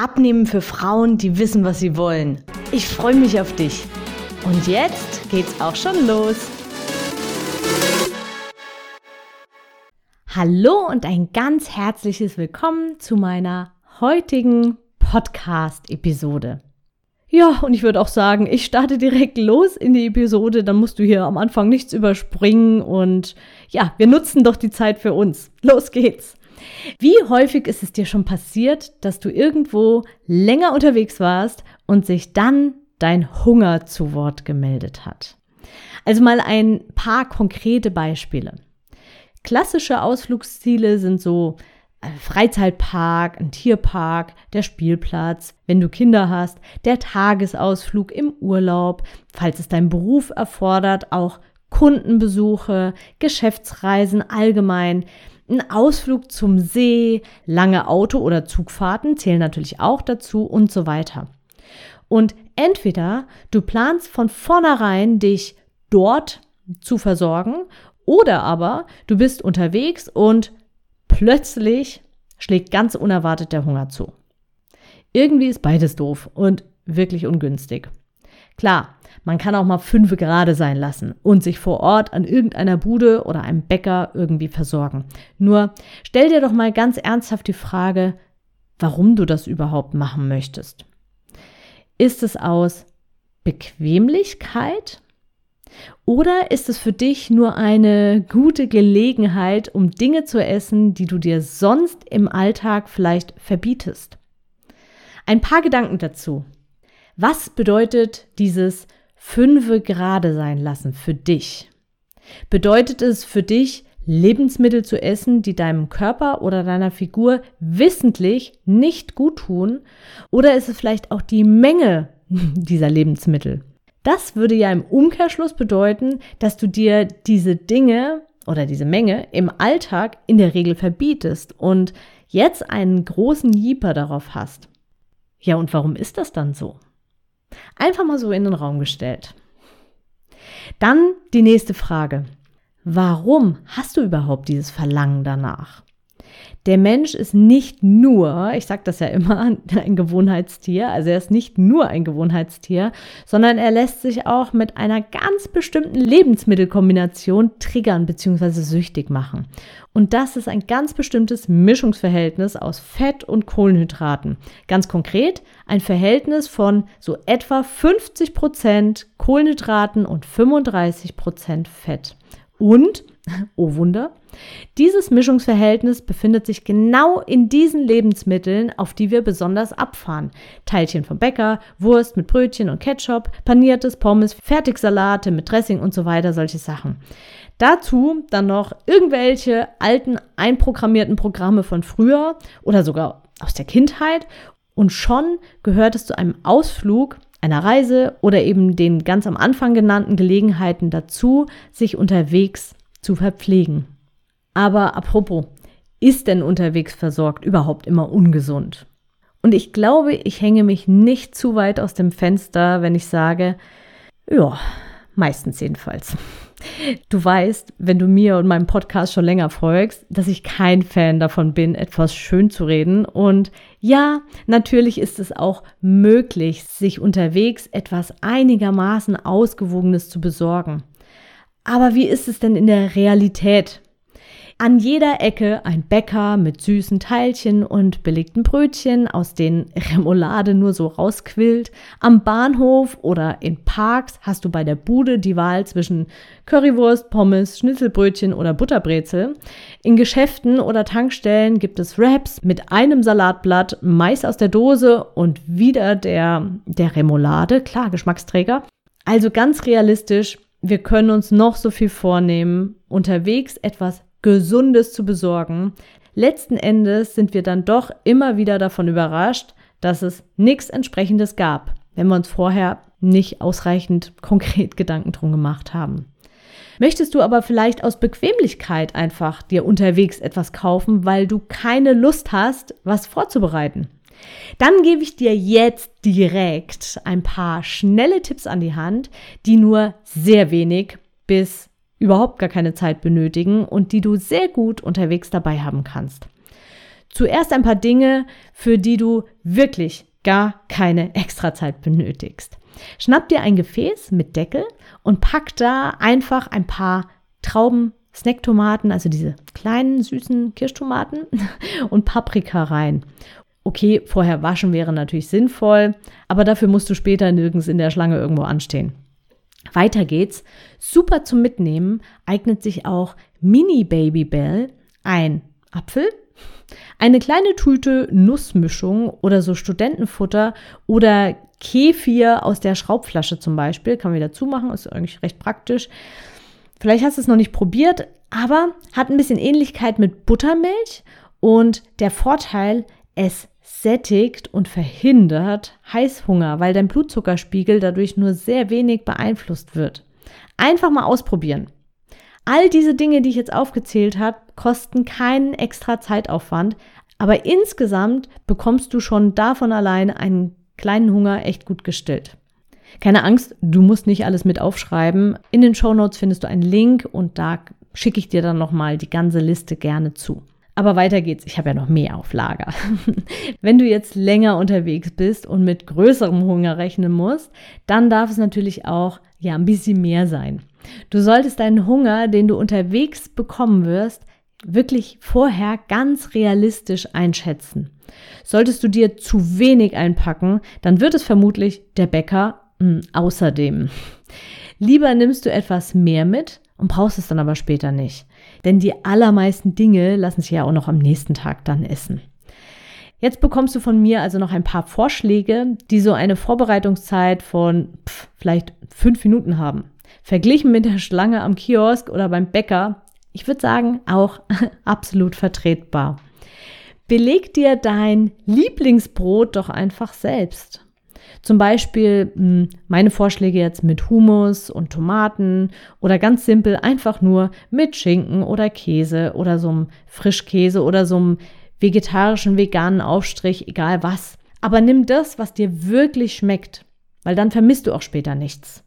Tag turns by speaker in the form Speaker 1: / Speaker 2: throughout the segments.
Speaker 1: Abnehmen für Frauen, die wissen, was sie wollen. Ich freue mich auf dich. Und jetzt geht's auch schon los. Hallo und ein ganz herzliches Willkommen zu meiner heutigen Podcast-Episode. Ja, und ich würde auch sagen, ich starte direkt los in die Episode, dann musst du hier am Anfang nichts überspringen und ja, wir nutzen doch die Zeit für uns. Los geht's! Wie häufig ist es dir schon passiert, dass du irgendwo länger unterwegs warst und sich dann dein Hunger zu Wort gemeldet hat? Also mal ein paar konkrete Beispiele. Klassische Ausflugsziele sind so ein äh, Freizeitpark, ein Tierpark, der Spielplatz, wenn du Kinder hast, der Tagesausflug im Urlaub, falls es dein Beruf erfordert, auch Kundenbesuche, Geschäftsreisen allgemein, ein Ausflug zum See, lange Auto- oder Zugfahrten zählen natürlich auch dazu und so weiter. Und entweder du planst von vornherein, dich dort zu versorgen, oder aber du bist unterwegs und plötzlich schlägt ganz unerwartet der Hunger zu. Irgendwie ist beides doof und wirklich ungünstig. Klar, man kann auch mal fünf gerade sein lassen und sich vor Ort an irgendeiner Bude oder einem Bäcker irgendwie versorgen. Nur stell dir doch mal ganz ernsthaft die Frage, warum du das überhaupt machen möchtest. Ist es aus Bequemlichkeit? Oder ist es für dich nur eine gute Gelegenheit, um Dinge zu essen, die du dir sonst im Alltag vielleicht verbietest? Ein paar Gedanken dazu. Was bedeutet dieses fünfe gerade sein lassen für dich? Bedeutet es für dich, Lebensmittel zu essen, die deinem Körper oder deiner Figur wissentlich nicht gut tun? Oder ist es vielleicht auch die Menge dieser Lebensmittel? Das würde ja im Umkehrschluss bedeuten, dass du dir diese Dinge oder diese Menge im Alltag in der Regel verbietest und jetzt einen großen Jeeper darauf hast. Ja, und warum ist das dann so? Einfach mal so in den Raum gestellt. Dann die nächste Frage. Warum hast du überhaupt dieses Verlangen danach? Der Mensch ist nicht nur, ich sage das ja immer, ein Gewohnheitstier, also er ist nicht nur ein Gewohnheitstier, sondern er lässt sich auch mit einer ganz bestimmten Lebensmittelkombination triggern bzw. süchtig machen. Und das ist ein ganz bestimmtes Mischungsverhältnis aus Fett und Kohlenhydraten. Ganz konkret ein Verhältnis von so etwa 50 Prozent Kohlenhydraten und 35 Prozent Fett. Und Oh Wunder. Dieses Mischungsverhältnis befindet sich genau in diesen Lebensmitteln, auf die wir besonders abfahren. Teilchen vom Bäcker, Wurst mit Brötchen und Ketchup, paniertes Pommes, Fertigsalate mit Dressing und so weiter, solche Sachen. Dazu dann noch irgendwelche alten einprogrammierten Programme von früher oder sogar aus der Kindheit und schon gehört es zu einem Ausflug einer Reise oder eben den ganz am Anfang genannten Gelegenheiten dazu, sich unterwegs zu verpflegen. Aber apropos, ist denn unterwegs versorgt überhaupt immer ungesund? Und ich glaube, ich hänge mich nicht zu weit aus dem Fenster, wenn ich sage, ja, meistens jedenfalls. Du weißt, wenn du mir und meinem Podcast schon länger folgst, dass ich kein Fan davon bin, etwas schön zu reden. Und ja, natürlich ist es auch möglich, sich unterwegs etwas einigermaßen Ausgewogenes zu besorgen. Aber wie ist es denn in der Realität? An jeder Ecke ein Bäcker mit süßen Teilchen und belegten Brötchen, aus denen Remoulade nur so rausquillt. Am Bahnhof oder in Parks hast du bei der Bude die Wahl zwischen Currywurst, Pommes, Schnitzelbrötchen oder Butterbrezel. In Geschäften oder Tankstellen gibt es Wraps mit einem Salatblatt, Mais aus der Dose und wieder der, der Remoulade. Klar, Geschmacksträger. Also ganz realistisch, wir können uns noch so viel vornehmen, unterwegs etwas Gesundes zu besorgen. Letzten Endes sind wir dann doch immer wieder davon überrascht, dass es nichts entsprechendes gab. wenn wir uns vorher nicht ausreichend konkret Gedanken drum gemacht haben. Möchtest du aber vielleicht aus Bequemlichkeit einfach dir unterwegs etwas kaufen, weil du keine Lust hast, was vorzubereiten? Dann gebe ich dir jetzt direkt ein paar schnelle Tipps an die Hand, die nur sehr wenig bis überhaupt gar keine Zeit benötigen und die du sehr gut unterwegs dabei haben kannst. Zuerst ein paar Dinge, für die du wirklich gar keine Extrazeit benötigst. Schnapp dir ein Gefäß mit Deckel und pack da einfach ein paar Trauben, Snacktomaten, also diese kleinen süßen Kirschtomaten und Paprika rein. Okay, vorher waschen wäre natürlich sinnvoll, aber dafür musst du später nirgends in der Schlange irgendwo anstehen. Weiter geht's. Super zum Mitnehmen eignet sich auch Mini Baby Bell, ein Apfel, eine kleine Tüte Nussmischung oder so Studentenfutter oder Kefir aus der Schraubflasche zum Beispiel, kann man wieder zumachen, ist eigentlich recht praktisch. Vielleicht hast du es noch nicht probiert, aber hat ein bisschen Ähnlichkeit mit Buttermilch und der Vorteil, es sättigt und verhindert Heißhunger, weil dein Blutzuckerspiegel dadurch nur sehr wenig beeinflusst wird. Einfach mal ausprobieren. All diese Dinge, die ich jetzt aufgezählt habe, kosten keinen extra Zeitaufwand, aber insgesamt bekommst du schon davon allein einen kleinen Hunger echt gut gestillt. Keine Angst, du musst nicht alles mit aufschreiben. In den Show Notes findest du einen Link und da schicke ich dir dann nochmal die ganze Liste gerne zu. Aber weiter geht's. Ich habe ja noch mehr auf Lager. Wenn du jetzt länger unterwegs bist und mit größerem Hunger rechnen musst, dann darf es natürlich auch ja ein bisschen mehr sein. Du solltest deinen Hunger, den du unterwegs bekommen wirst, wirklich vorher ganz realistisch einschätzen. Solltest du dir zu wenig einpacken, dann wird es vermutlich der Bäcker mh, hm, außerdem. Lieber nimmst du etwas mehr mit und brauchst es dann aber später nicht. Denn die allermeisten Dinge lassen sich ja auch noch am nächsten Tag dann essen. Jetzt bekommst du von mir also noch ein paar Vorschläge, die so eine Vorbereitungszeit von pff, vielleicht fünf Minuten haben. Verglichen mit der Schlange am Kiosk oder beim Bäcker, ich würde sagen, auch absolut vertretbar. Beleg dir dein Lieblingsbrot doch einfach selbst. Zum Beispiel hm, meine Vorschläge jetzt mit Hummus und Tomaten oder ganz simpel einfach nur mit Schinken oder Käse oder so einem Frischkäse oder so einem vegetarischen, veganen Aufstrich, egal was. Aber nimm das, was dir wirklich schmeckt, weil dann vermisst du auch später nichts.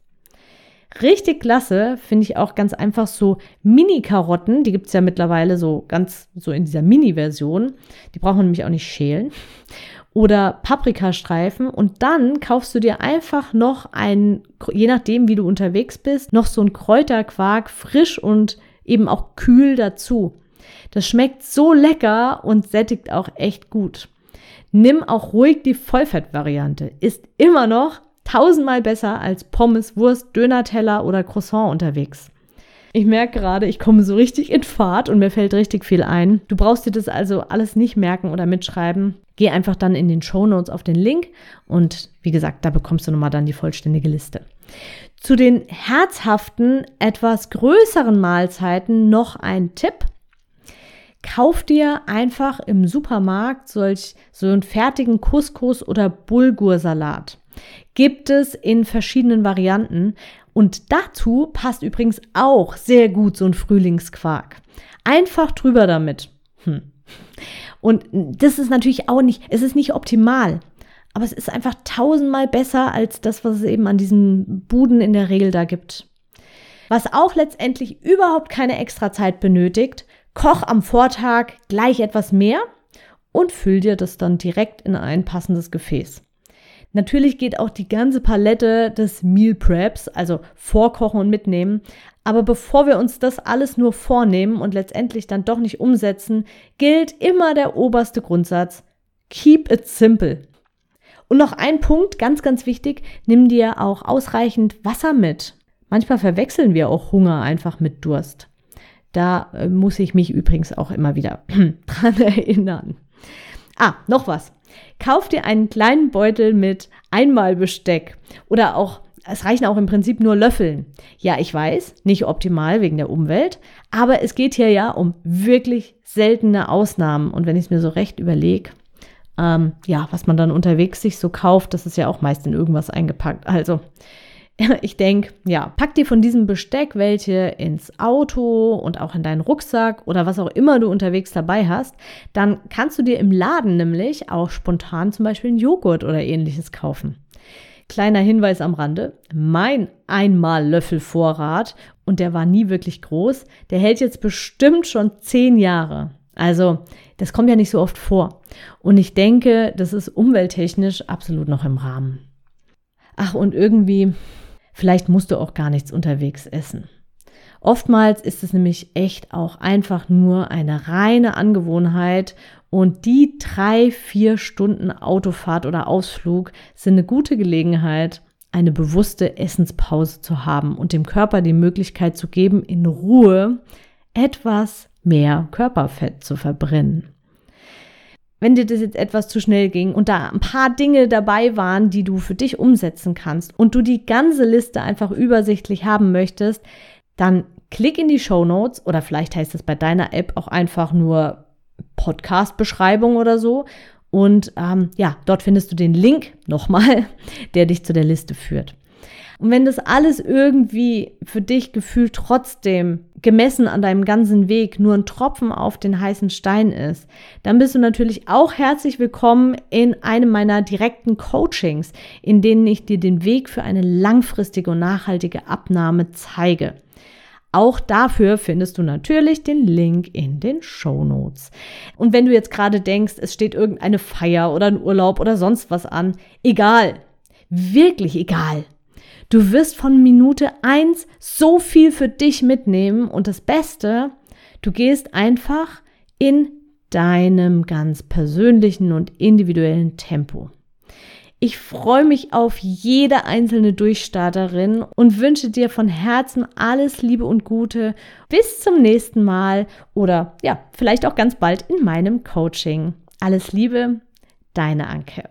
Speaker 1: Richtig klasse finde ich auch ganz einfach so Mini-Karotten. Die gibt es ja mittlerweile so ganz so in dieser Mini-Version. Die braucht man nämlich auch nicht schälen oder Paprikastreifen und dann kaufst du dir einfach noch ein, je nachdem wie du unterwegs bist, noch so ein Kräuterquark frisch und eben auch kühl dazu. Das schmeckt so lecker und sättigt auch echt gut. Nimm auch ruhig die Vollfettvariante. Ist immer noch tausendmal besser als Pommes, Wurst, Dönerteller oder Croissant unterwegs. Ich merke gerade, ich komme so richtig in Fahrt und mir fällt richtig viel ein. Du brauchst dir das also alles nicht merken oder mitschreiben. Geh einfach dann in den Show Notes auf den Link und wie gesagt, da bekommst du nochmal dann die vollständige Liste. Zu den herzhaften, etwas größeren Mahlzeiten noch ein Tipp. Kauf dir einfach im Supermarkt solch so einen fertigen Couscous oder Bulgursalat. Gibt es in verschiedenen Varianten und dazu passt übrigens auch sehr gut so ein Frühlingsquark. Einfach drüber damit. Hm. Und das ist natürlich auch nicht, es ist nicht optimal. Aber es ist einfach tausendmal besser als das, was es eben an diesen Buden in der Regel da gibt. Was auch letztendlich überhaupt keine extra Zeit benötigt, koch am Vortag gleich etwas mehr und füll dir das dann direkt in ein passendes Gefäß. Natürlich geht auch die ganze Palette des Meal Preps, also vorkochen und mitnehmen. Aber bevor wir uns das alles nur vornehmen und letztendlich dann doch nicht umsetzen, gilt immer der oberste Grundsatz. Keep it simple. Und noch ein Punkt, ganz, ganz wichtig, nimm dir auch ausreichend Wasser mit. Manchmal verwechseln wir auch Hunger einfach mit Durst. Da äh, muss ich mich übrigens auch immer wieder dran erinnern. Ah, noch was. Kauf dir einen kleinen Beutel mit Einmalbesteck oder auch es reichen auch im Prinzip nur Löffeln. Ja, ich weiß, nicht optimal wegen der Umwelt, aber es geht hier ja um wirklich seltene Ausnahmen. Und wenn ich es mir so recht überlege, Ähm, ja, was man dann unterwegs sich so kauft, das ist ja auch meist in irgendwas eingepackt. Also ich denke, ja, pack dir von diesem Besteck welche ins Auto und auch in deinen Rucksack oder was auch immer du unterwegs dabei hast. Dann kannst du dir im Laden nämlich auch spontan zum Beispiel einen Joghurt oder ähnliches kaufen. Kleiner Hinweis am Rande, mein Einmal-Löffel-Vorrat, und der war nie wirklich groß, der hält jetzt bestimmt schon zehn Jahre. Also, das kommt ja nicht so oft vor. Und ich denke, das ist umwelttechnisch absolut noch im Rahmen. Ach, und irgendwie, vielleicht musst du auch gar nichts unterwegs essen. Oftmals ist es nämlich echt auch einfach nur eine reine Angewohnheit und die drei, vier Stunden Autofahrt oder Ausflug sind eine gute Gelegenheit, eine bewusste Essenspause zu haben und dem Körper die Möglichkeit zu geben, in Ruhe etwas mehr Körperfett zu verbrennen wenn dir das jetzt etwas zu schnell ging und da ein paar Dinge dabei waren, die du für dich umsetzen kannst und du die ganze Liste einfach übersichtlich haben möchtest, dann klick in die Show Notes oder vielleicht heißt es bei deiner App auch einfach nur Podcast-Beschreibung oder so. Und ähm, ja, dort findest du den Link nochmal, der dich zu der Liste führt. Und wenn das alles irgendwie für dich gefühlt trotzdem gemessen an deinem ganzen Weg nur ein Tropfen auf den heißen Stein ist, dann bist du natürlich auch herzlich willkommen in einem meiner direkten Coachings, in denen ich dir den Weg für eine langfristige und nachhaltige Abnahme zeige. Auch dafür findest du natürlich den Link in den Show Notes. Und wenn du jetzt gerade denkst, es steht irgendeine Feier oder ein Urlaub oder sonst was an, egal, wirklich egal. Du wirst von Minute eins so viel für dich mitnehmen und das Beste, du gehst einfach in deinem ganz persönlichen und individuellen Tempo. Ich freue mich auf jede einzelne Durchstarterin und wünsche dir von Herzen alles Liebe und Gute. Bis zum nächsten Mal oder ja, vielleicht auch ganz bald in meinem Coaching. Alles Liebe, deine Anke.